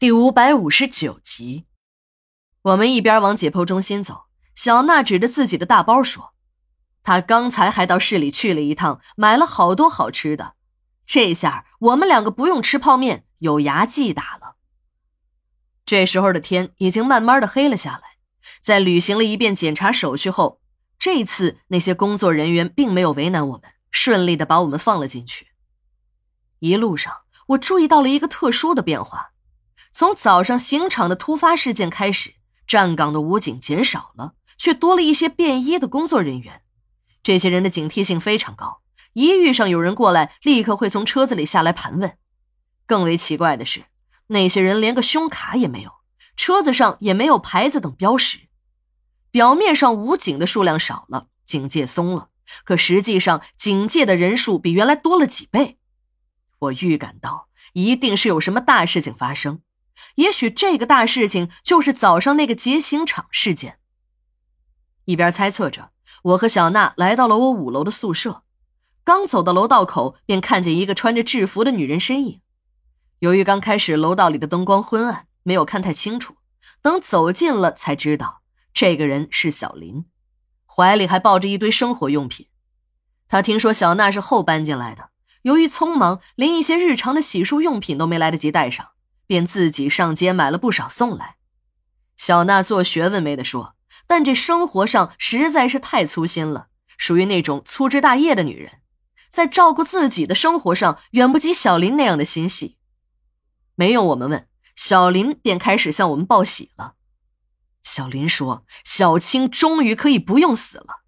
第五百五十九集，我们一边往解剖中心走，小娜指着自己的大包说：“她刚才还到市里去了一趟，买了好多好吃的。这下我们两个不用吃泡面，有牙祭打了。”这时候的天已经慢慢的黑了下来。在履行了一遍检查手续后，这次那些工作人员并没有为难我们，顺利的把我们放了进去。一路上，我注意到了一个特殊的变化。从早上刑场的突发事件开始，站岗的武警减少了，却多了一些便衣的工作人员。这些人的警惕性非常高，一遇上有人过来，立刻会从车子里下来盘问。更为奇怪的是，那些人连个胸卡也没有，车子上也没有牌子等标识。表面上武警的数量少了，警戒松了，可实际上警戒的人数比原来多了几倍。我预感到，一定是有什么大事情发生。也许这个大事情就是早上那个劫刑场事件。一边猜测着，我和小娜来到了我五楼的宿舍。刚走到楼道口，便看见一个穿着制服的女人身影。由于刚开始楼道里的灯光昏暗，没有看太清楚。等走近了，才知道这个人是小林，怀里还抱着一堆生活用品。他听说小娜是后搬进来的，由于匆忙，连一些日常的洗漱用品都没来得及带上。便自己上街买了不少送来。小娜做学问没得说，但这生活上实在是太粗心了，属于那种粗枝大叶的女人，在照顾自己的生活上远不及小林那样的心细。没用我们问，小林便开始向我们报喜了。小林说：“小青终于可以不用死了。”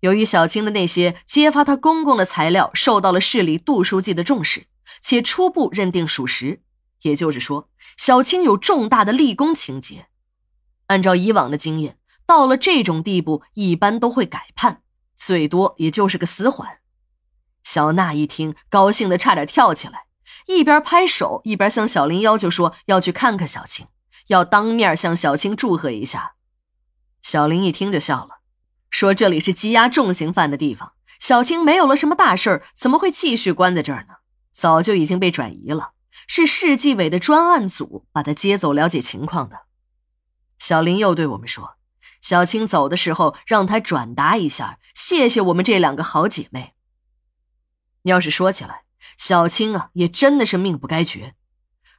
由于小青的那些揭发他公公的材料受到了市里杜书记的重视，且初步认定属实。也就是说，小青有重大的立功情节。按照以往的经验，到了这种地步，一般都会改判，最多也就是个死缓。小娜一听，高兴的差点跳起来，一边拍手一边向小林要求说：“要去看看小青，要当面向小青祝贺一下。”小林一听就笑了，说：“这里是羁押重刑犯的地方，小青没有了什么大事怎么会继续关在这儿呢？早就已经被转移了。”是市纪委的专案组把他接走了解情况的。小林又对我们说：“小青走的时候，让他转达一下，谢谢我们这两个好姐妹。”要是说起来，小青啊，也真的是命不该绝。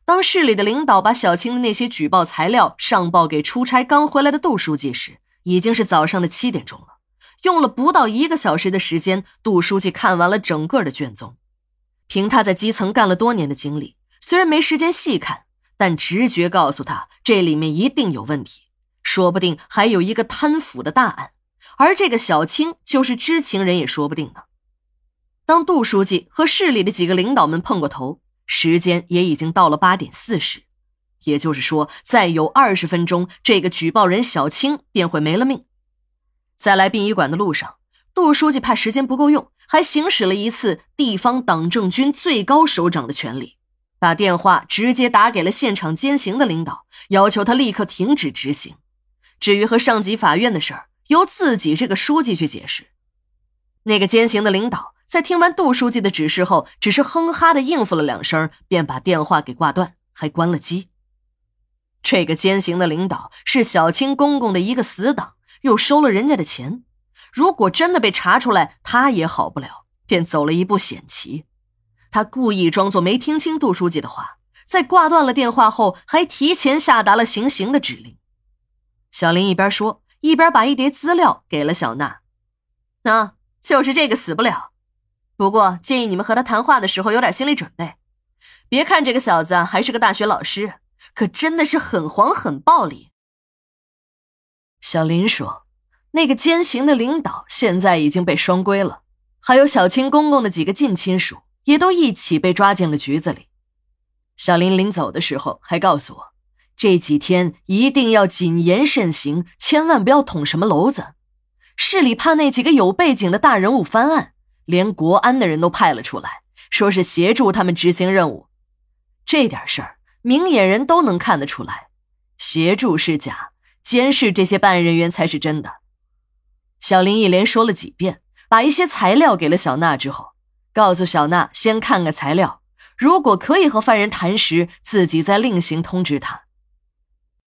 当市里的领导把小青的那些举报材料上报给出差刚回来的杜书记时，已经是早上的七点钟了。用了不到一个小时的时间，杜书记看完了整个的卷宗。凭他在基层干了多年的经历。虽然没时间细看，但直觉告诉他，这里面一定有问题，说不定还有一个贪腐的大案，而这个小青就是知情人也说不定呢。当杜书记和市里的几个领导们碰过头，时间也已经到了八点四十，也就是说，再有二十分钟，这个举报人小青便会没了命。在来殡仪馆的路上，杜书记怕时间不够用，还行使了一次地方党政军最高首长的权利。把电话直接打给了现场监刑的领导，要求他立刻停止执行。至于和上级法院的事儿，由自己这个书记去解释。那个监刑的领导在听完杜书记的指示后，只是哼哈的应付了两声，便把电话给挂断，还关了机。这个监刑的领导是小青公公的一个死党，又收了人家的钱，如果真的被查出来，他也好不了，便走了一步险棋。他故意装作没听清杜书记的话，在挂断了电话后，还提前下达了行刑的指令。小林一边说，一边把一叠资料给了小娜。那就是这个死不了，不过建议你们和他谈话的时候有点心理准备。别看这个小子还是个大学老师，可真的是很黄很暴力。小林说：“那个监刑的领导现在已经被双规了，还有小青公公的几个近亲属。”也都一起被抓进了局子里。小林临走的时候还告诉我，这几天一定要谨言慎行，千万不要捅什么娄子。市里怕那几个有背景的大人物翻案，连国安的人都派了出来，说是协助他们执行任务。这点事儿，明眼人都能看得出来，协助是假，监视这些办案人员才是真的。小林一连说了几遍，把一些材料给了小娜之后。告诉小娜先看看材料，如果可以和犯人谈时，自己再另行通知他。